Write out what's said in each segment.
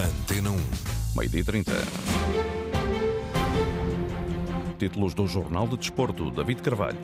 Antena 1. Meio-dia 30. Títulos do Jornal de Desporto, David Carvalho.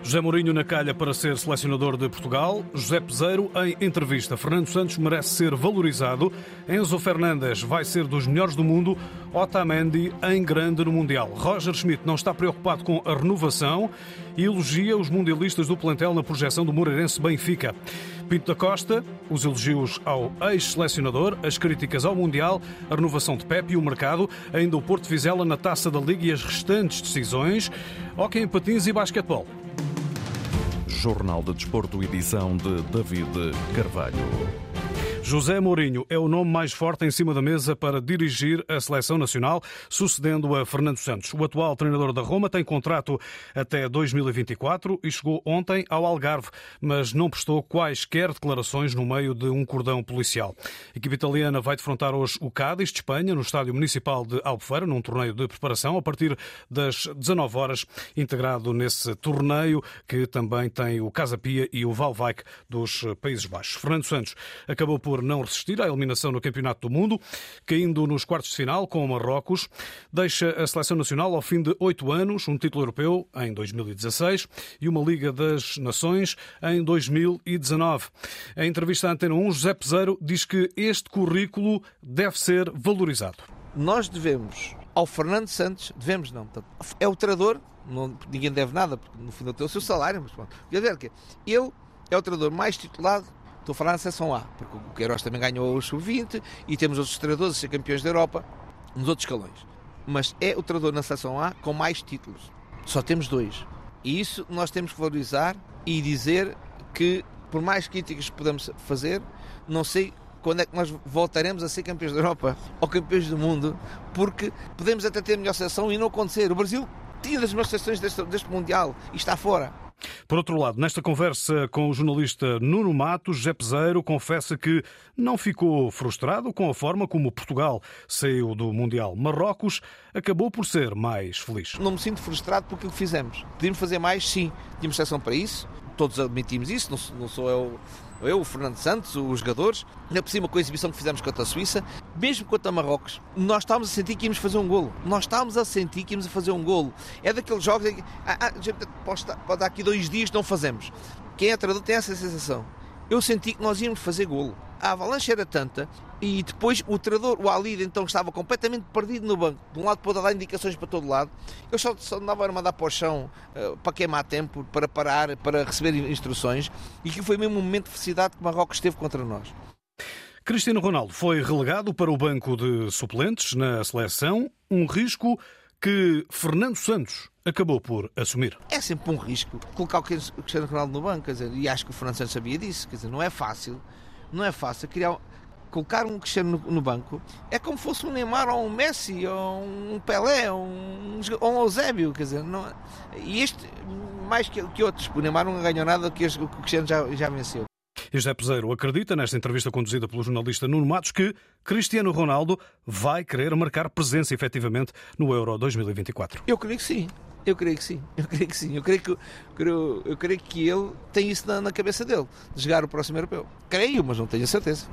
José Mourinho na calha para ser selecionador de Portugal. José Peseiro em entrevista. Fernando Santos merece ser valorizado. Enzo Fernandes vai ser dos melhores do mundo. Otamendi em grande no Mundial. Roger Schmidt não está preocupado com a renovação e elogia os mundialistas do plantel na projeção do Moreirense Benfica. Pinto da Costa, os elogios ao ex-selecionador, as críticas ao Mundial, a renovação de Pepe e o mercado, ainda o Porto Vizela na Taça da Liga e as restantes decisões, hóquei em patins e basquetebol. Jornal de Desporto, edição de David Carvalho. José Mourinho é o nome mais forte em cima da mesa para dirigir a seleção nacional, sucedendo a Fernando Santos. O atual treinador da Roma tem contrato até 2024 e chegou ontem ao Algarve, mas não prestou quaisquer declarações no meio de um cordão policial. A equipe italiana vai defrontar hoje o Cádiz de Espanha no estádio municipal de Albufeira, num torneio de preparação a partir das 19 horas, integrado nesse torneio que também tem o Casa Pia e o Valvaik dos Países Baixos. Fernando Santos acabou por por não resistir à eliminação no Campeonato do Mundo, caindo nos quartos de final com o Marrocos. Deixa a seleção nacional ao fim de oito anos, um título europeu em 2016 e uma Liga das Nações em 2019. Em entrevista à Antena 1, José Peseiro diz que este currículo deve ser valorizado. Nós devemos, ao Fernando Santos, devemos não, é o treinador, não, ninguém deve nada, porque no fundo tem o seu salário, mas pronto. Quer dizer que ele é o treinador mais titulado Estou a falar na seção A, porque o Queiroz também ganhou o sub-20 e temos outros treinadores a ser campeões da Europa nos outros escalões. Mas é o treinador na seção A com mais títulos. Só temos dois. E isso nós temos que valorizar e dizer que, por mais críticas que podemos fazer, não sei quando é que nós voltaremos a ser campeões da Europa ou campeões do mundo, porque podemos até ter melhor seleção e não acontecer. O Brasil tinha das melhores seleções deste, deste Mundial e está fora. Por outro lado, nesta conversa com o jornalista Nuno Matos, José Peseiro confessa que não ficou frustrado com a forma como Portugal saiu do Mundial. Marrocos acabou por ser mais feliz. Não me sinto frustrado por aquilo que fizemos. Podíamos fazer mais? Sim. Tínhamos seleção para isso. Todos admitimos isso. Não sou eu eu, o Fernando Santos, os jogadores, ainda por cima com a exibição que fizemos contra a Suíça, mesmo contra Marrocos, nós estávamos a sentir que íamos fazer um golo. Nós estávamos a sentir que íamos a fazer um golo. É daqueles jogos em que ah, ah, pode, dar aqui dois dias não fazemos. Quem é treinador tem essa sensação. Eu senti que nós íamos fazer golo. A avalanche era tanta e depois o treinador, o Alid, então estava completamente perdido no banco, de um lado para dar indicações para todo lado. Eu só, só andava a mandar para o chão uh, para queimar tempo, para parar, para receber instruções, e que foi mesmo um momento de felicidade que Marrocos esteve contra nós. Cristiano Ronaldo foi relegado para o banco de suplentes na seleção, um risco que Fernando Santos acabou por assumir. É sempre um risco colocar o Cristiano Ronaldo no banco, quer dizer, e acho que o Fernando Santos sabia disso, quer dizer, não é fácil, não é fácil criar colocar um Cristiano no, banco é como fosse um Neymar ou um Messi ou um Pelé ou um, ou um Eusébio, quer dizer, não, é? e este mais que, que outros, o Neymar não ganhou nada que o Cristiano já, já venceu. E José Peseiro acredita, nesta entrevista conduzida pelo jornalista Nuno Matos, que Cristiano Ronaldo vai querer marcar presença efetivamente no Euro 2024. Eu creio que sim. Eu creio que sim, eu creio que sim. Eu creio que, eu, eu creio que ele tem isso na, na, cabeça dele, de jogar o próximo europeu. Creio, mas não tenho a certeza.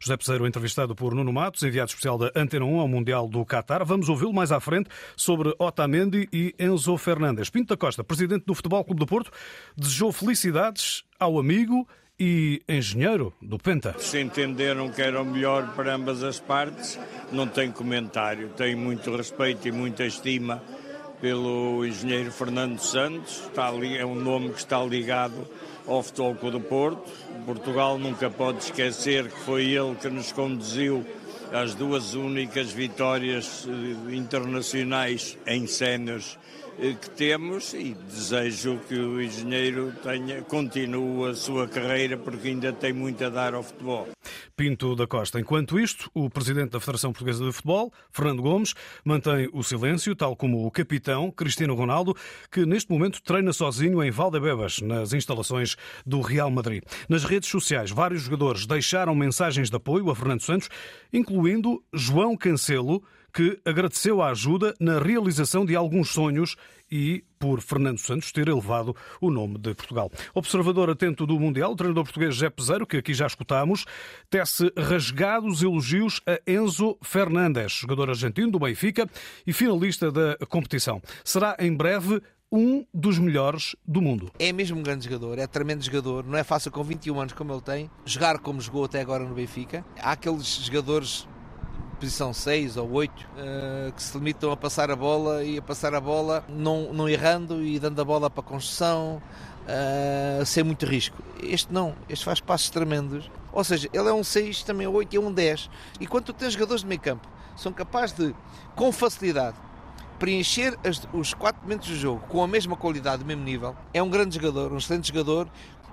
José Peseiro, entrevistado por Nuno Matos, enviado especial da Antena 1 ao Mundial do Qatar. Vamos ouvi-lo mais à frente sobre Otamendi e Enzo Fernandes. Pinto da Costa, presidente do Futebol Clube do Porto, desejou felicidades ao amigo e engenheiro do Penta. Se entenderam que era o melhor para ambas as partes, não tem comentário. Tenho muito respeito e muita estima pelo engenheiro Fernando Santos, está ali, é um nome que está ligado ao Futebol Clube do Porto. Portugal nunca pode esquecer que foi ele que nos conduziu às duas únicas vitórias eh, internacionais em cenas que temos e desejo que o engenheiro tenha, continue a sua carreira porque ainda tem muito a dar ao futebol. Pinto da Costa. Enquanto isto, o presidente da Federação Portuguesa de Futebol, Fernando Gomes, mantém o silêncio, tal como o capitão Cristiano Ronaldo, que neste momento treina sozinho em Valdebebas, nas instalações do Real Madrid. Nas redes sociais, vários jogadores deixaram mensagens de apoio a Fernando Santos, incluindo João Cancelo, que agradeceu a ajuda na realização de alguns sonhos e por Fernando Santos ter elevado o nome de Portugal. Observador atento do Mundial, o treinador português José Peseiro, que aqui já escutámos, tece rasgados elogios a Enzo Fernandes, jogador argentino do Benfica e finalista da competição. Será em breve um dos melhores do mundo. É mesmo um grande jogador, é tremendo jogador, não é fácil com 21 anos como ele tem, jogar como jogou até agora no Benfica. Há aqueles jogadores posição 6 ou 8, uh, eh, que se limitam a passar a bola e a passar a bola não, não errando e dando a bola para a construção, uh, sem muito risco. Este não, este faz passos tremendos. Ou seja, ele é um 6, também é 8 e é um 10. E quando tu tens jogadores de meio campo, são capazes de, com facilidade, preencher as, os quatro momentos do jogo com a mesma qualidade, do mesmo nível, é um grande jogador, um excelente jogador,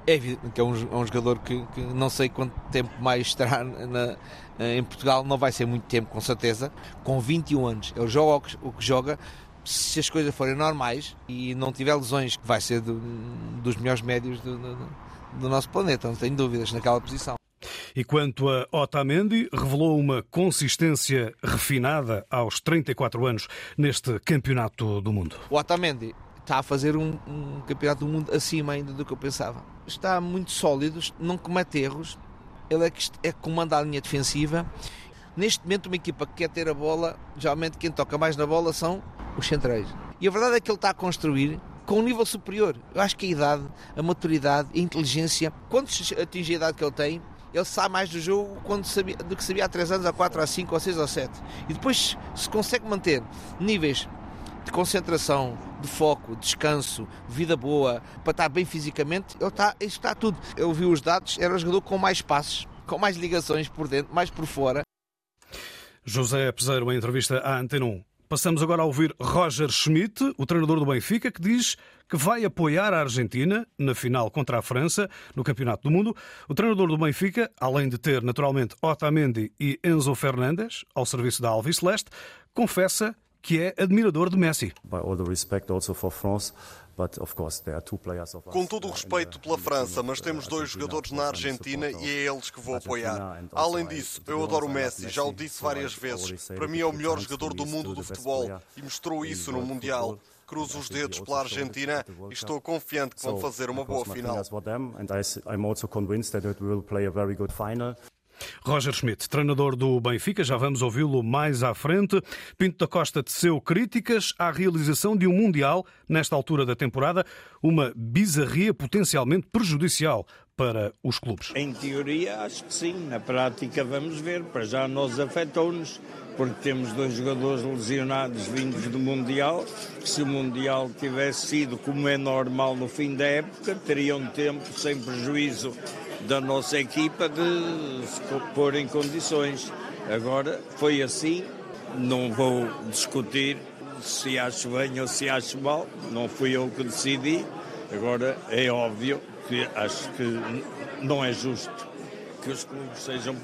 é evidente que é um, é um jogador que, que, não sei quanto tempo mais estará na, em Portugal, não vai ser muito tempo, com certeza. Com 21 anos, ele joga o que, o que joga. Se as coisas forem normais e não tiver lesões, vai ser do, dos melhores médios do, do, do nosso planeta, não tenho dúvidas, naquela posição. E quanto a Otamendi, revelou uma consistência refinada aos 34 anos neste Campeonato do Mundo. O Otamendi está a fazer um, um, campeonato do mundo acima ainda do que eu pensava. Está muito sólido, não comete erros, ele é que é comanda a linha defensiva. Neste momento, uma equipa que quer ter a bola, geralmente quem toca mais na bola são os centrais. E a verdade é que ele está a construir com um nível superior. Eu acho que a idade, a maturidade, a inteligência, quando atinge a idade que ele tem, ele sabe mais do jogo quando sabia, do que sabia há 3 anos, há 4, há 5, há 6 ou 7. E depois se consegue manter níveis de concentração, de foco, descanso, vida boa, para estar bem fisicamente, ele está, isso está tudo. Eu vi os dados, era o jogador com mais passos, com mais ligações por dentro, mais por fora. José Peseiro, em entrevista à Antena 1. Passamos agora a ouvir Roger Schmidt, o treinador do Benfica, que diz que vai apoiar a Argentina na final contra a França no Campeonato do Mundo. O treinador do Benfica, além de ter naturalmente Otamendi e Enzo Fernandes ao serviço da Alves Celeste, confessa que é admirador de Messi. Com todo o respeito pela França, mas temos dois jogadores na Argentina e é eles que vou apoiar. Além disso, eu adoro o Messi, já o disse várias vezes. Para mim é o melhor jogador do mundo do futebol e mostrou isso no Mundial. Cruzo os dedos pela Argentina e estou confiante que vão fazer uma boa final. Roger Schmidt, treinador do Benfica, já vamos ouvi-lo mais à frente. Pinto da Costa teceu críticas à realização de um Mundial nesta altura da temporada, uma bizarria potencialmente prejudicial para os clubes. Em teoria, acho que sim. Na prática, vamos ver. Para já nós afetou-nos, porque temos dois jogadores lesionados vindos do Mundial. Se o Mundial tivesse sido como é normal no fim da época, teriam tempo sem prejuízo da nossa equipa de se pôr em condições. Agora foi assim, não vou discutir se acho bem ou se acho mal, não fui eu que decidi. Agora é óbvio que acho que não é justo que os clubes sejam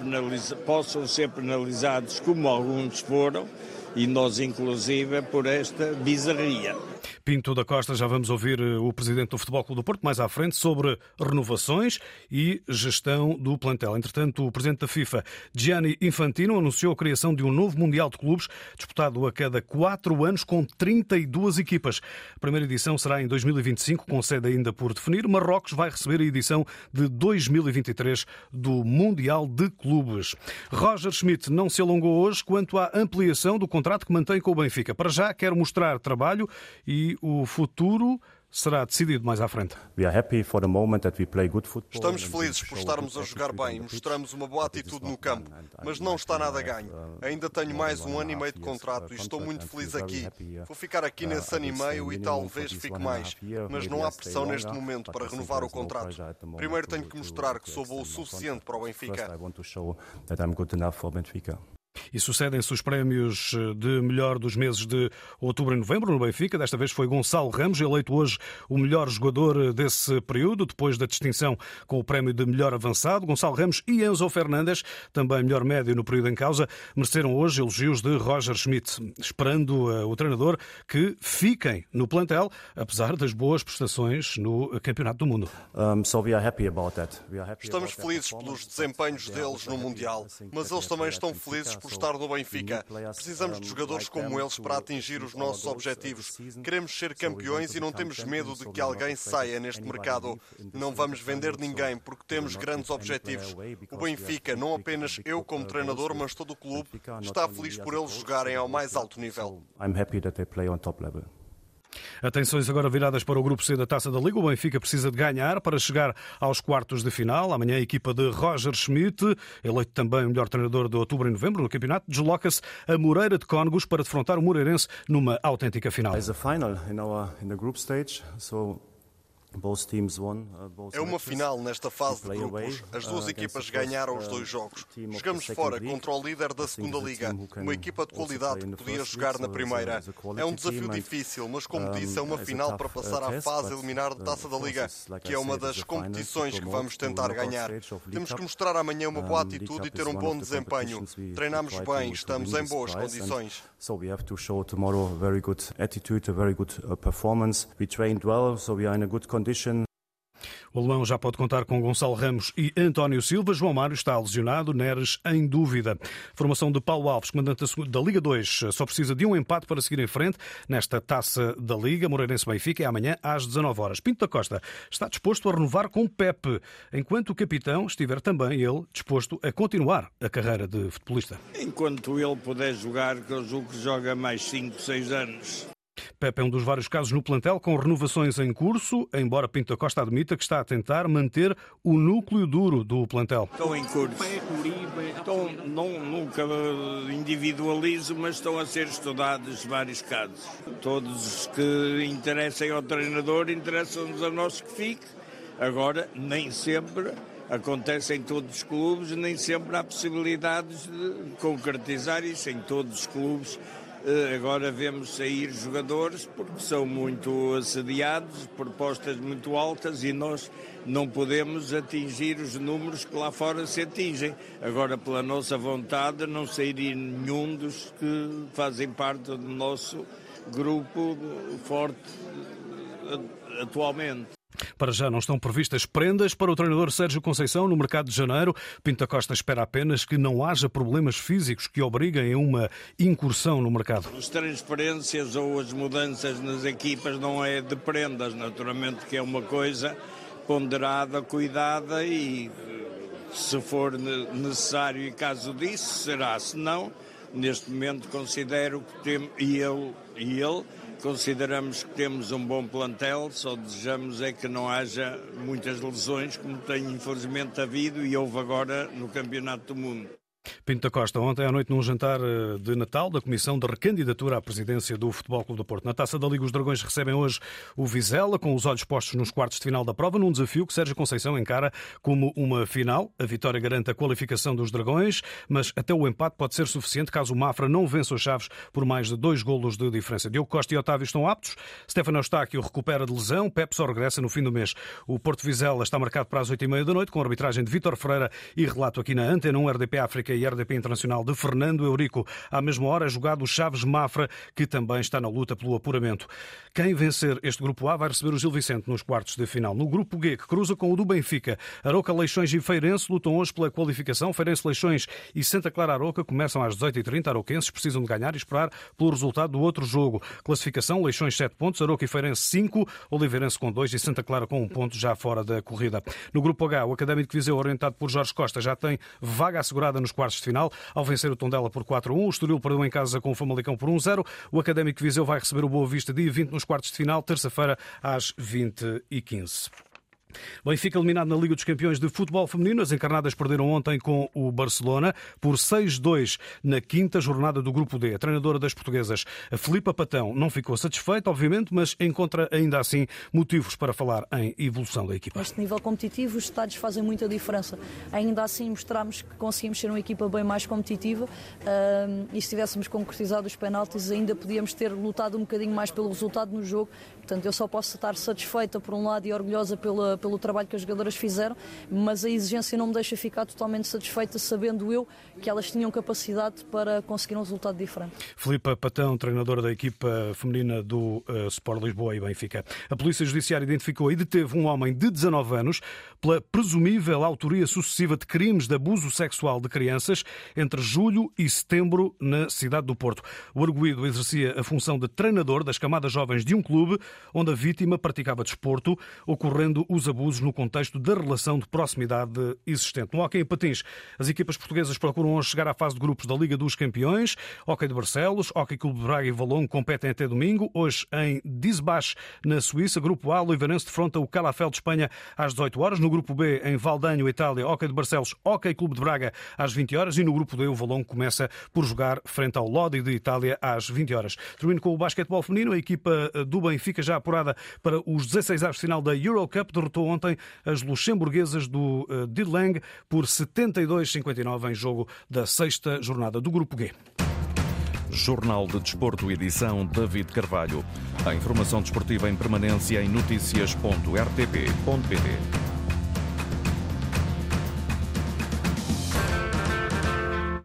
possam ser penalizados como alguns foram e nós inclusive por esta bizarria. Pinto da Costa, já vamos ouvir eh, o presidente do Futebol Clube do Porto mais à frente sobre renovações e gestão do plantel. Entretanto, o presidente da FIFA, Gianni Infantino, anunciou a criação de um novo Mundial de Clubes, disputado a cada quatro anos com 32 equipas. A primeira edição será em 2025, com sede ainda por definir. Marrocos vai receber a edição de 2023 do Mundial de Clubes. Roger Schmidt não se alongou hoje quanto à ampliação do contrato que mantém com o Benfica. Para já quer mostrar trabalho e o futuro será decidido mais à frente. Estamos felizes por estarmos a jogar bem e mostramos uma boa atitude no campo, mas não está nada ganho. Ainda tenho mais um ano e meio de contrato e estou muito feliz aqui. Vou ficar aqui nesse ano e meio e talvez fique mais, mas não há pressão neste momento para renovar o contrato. Primeiro tenho que mostrar que sou bom o suficiente para o Benfica. E sucedem-se os prémios eh, de melhor dos meses de outubro e novembro no Benfica. Desta vez foi Gonçalo Ramos, eleito hoje o melhor jogador eh, desse período, depois da distinção com o prémio de melhor avançado. Gonçalo Ramos e Enzo Fernandes, também melhor médio no período em causa, mereceram hoje elogios de Roger Schmidt, esperando uh, o treinador que fiquem no plantel, apesar das boas prestações no Campeonato do Mundo. Estamos felizes pelos desempenhos deles no Mundial, mas eles também estão felizes por gostar do Benfica. Precisamos de jogadores como eles para atingir os nossos objetivos. Queremos ser campeões e não temos medo de que alguém saia neste mercado. Não vamos vender ninguém porque temos grandes objetivos. O Benfica, não apenas eu como treinador, mas todo o clube, está feliz por eles jogarem ao mais alto nível. Atenções agora viradas para o grupo C da Taça da Liga. O Benfica precisa de ganhar para chegar aos quartos de final. Amanhã a equipa de Roger Schmidt, eleito também o melhor treinador de outubro e novembro no campeonato, desloca-se a Moreira de Cónegos para defrontar o Moreirense numa autêntica final. Uh, é uma final nesta fase de grupos. As duas uh, equipas ganharam os dois jogos. Jogamos fora contra o líder da segunda liga, uma equipa de qualidade que podia jogar na primeira. É um desafio difícil, mas como disse, é uma final para uh, passar à fase eliminar da Taça da Liga, que é uma das competições que vamos tentar ganhar. Temos que mostrar amanhã uma boa atitude e ter um bom desempenho. Treinamos bem, estamos em boas condições. So we have to show tomorrow a very good attitude, a very good performance. We trained well, so we are in a good condition condition. O alemão já pode contar com Gonçalo Ramos e António Silva. João Mário está lesionado, Neres em dúvida. Formação de Paulo Alves, comandante da Liga 2, só precisa de um empate para seguir em frente nesta taça da Liga. Moreirense Benfica é amanhã às 19 horas. Pinto da Costa está disposto a renovar com Pepe, enquanto o capitão estiver também ele disposto a continuar a carreira de futebolista. Enquanto ele puder jogar, que eu julgo que joga mais 5, 6 anos. Pepe é um dos vários casos no plantel com renovações em curso, embora Pinto da Costa admita que está a tentar manter o núcleo duro do plantel. Estão em curso. Estão, não, nunca individualizo, mas estão a ser estudados vários casos. Todos os que interessem ao treinador interessam-nos a nós que fique. Agora, nem sempre acontece em todos os clubes, nem sempre há possibilidades de concretizar isso em todos os clubes agora vemos sair jogadores porque são muito assediados, propostas muito altas e nós não podemos atingir os números que lá fora se atingem. Agora, pela nossa vontade, não sairia nenhum dos que fazem parte do nosso grupo forte eh, atualmente. Para já não estão previstas prendas para o treinador Sérgio Conceição no mercado de janeiro. Pinta Costa espera apenas que não haja problemas físicos que obriguem a uma incursão no mercado. As transferências ou as mudanças nas equipas não é de prendas, naturalmente que é uma coisa ponderada, cuidada e se for necessário e caso disso será, se não, neste momento considero que temos, e eu e ele Consideramos que temos um bom plantel, só desejamos é que não haja muitas lesões, como tem infelizmente havido e houve agora no Campeonato do Mundo. Pinto da Costa, ontem à noite num jantar eh, de Natal da Comissão de Recandidatura à Presidência do Futebol Clube do Porto. Na Taça da Liga, os Dragões recebem hoje o Vizela, com os olhos postos nos quartos de final da prova, num desafio que Sérgio Conceição encara como uma final. A vitória garante a qualificação dos Dragões, mas até o empate pode ser suficiente caso o Mafra não vença os Chaves por mais de dois golos de diferença. Diogo Costa e Otávio estão aptos. Stefano Eustáquio recupera de lesão. Pep só regressa no fim do mês. O Porto Vizela está marcado para as oito e meia da noite, com a arbitragem de Vítor Ferreira e relato aqui na Antena 1 RDP África e RDP Internacional de Fernando Eurico. À mesma hora é jogado o Chaves Mafra, que também está na luta pelo apuramento. Quem vencer este grupo A vai receber o Gil Vicente nos quartos de final. No grupo G, que cruza com o do Benfica, Aroca, Leixões e Feirense lutam hoje pela qualificação. Feirense, Leixões e Santa Clara Aroca começam às 18h30. Aroquenses precisam de ganhar e esperar pelo resultado do outro jogo. Classificação, Leixões 7 pontos, Aroca e Feirense 5, Oliveirense com 2 e Santa Clara com 1 um ponto já fora da corrida. No grupo H, o Académico de Viseu, orientado por Jorge Costa, já tem vaga assegurada nos quartos de final final. Ao vencer o Tondela por 4-1, o Estoril perdeu em casa com o Famalicão por 1-0. O Académico Viseu vai receber o Boa Vista dia 20 nos quartos de final, terça-feira às 20h15. Benfica eliminado na Liga dos Campeões de Futebol Feminino. As encarnadas perderam ontem com o Barcelona por 6-2 na quinta jornada do Grupo D. A treinadora das portuguesas, a Filipa Patão, não ficou satisfeita, obviamente, mas encontra ainda assim motivos para falar em evolução da equipa. Neste nível competitivo, os estádios fazem muita diferença. Ainda assim, mostramos que conseguimos ser uma equipa bem mais competitiva e se tivéssemos concretizado os penaltis, ainda podíamos ter lutado um bocadinho mais pelo resultado no jogo. Portanto, eu só posso estar satisfeita por um lado e orgulhosa pela pelo trabalho que as jogadoras fizeram, mas a exigência não me deixa ficar totalmente satisfeita, sabendo eu que elas tinham capacidade para conseguir um resultado diferente. Filipe Patão, treinadora da equipa feminina do uh, Sport Lisboa e Benfica. A Polícia Judiciária identificou e deteve um homem de 19 anos pela presumível autoria sucessiva de crimes de abuso sexual de crianças entre julho e setembro na cidade do Porto. O arguído exercia a função de treinador das camadas jovens de um clube onde a vítima praticava desporto, ocorrendo os abusos no contexto da relação de proximidade existente. No hockey em patins, as equipas portuguesas procuram hoje chegar à fase de grupos da Liga dos Campeões. Hockey de Barcelos, Hockey Clube de Braga e Valongo competem até domingo. Hoje em Disbach, na Suíça. Grupo A, Luivarense defronta o Calafel de Espanha às 18 horas. No grupo B, em Valdanho, Itália, Hockey de Barcelos, Hockey Clube de Braga às 20 horas. E no grupo D, o Valongo começa por jogar frente ao Lodi de Itália às 20 horas. Termino com o basquetebol feminino. A equipa do Benfica já apurada para os 16 aves final da Eurocup derrotou ontem as luxemburguesas do eh, Didlang por 72-59 em jogo da sexta jornada do Grupo G. Jornal de Desporto, edição David Carvalho. A informação desportiva em permanência em notícias.rtp.pt.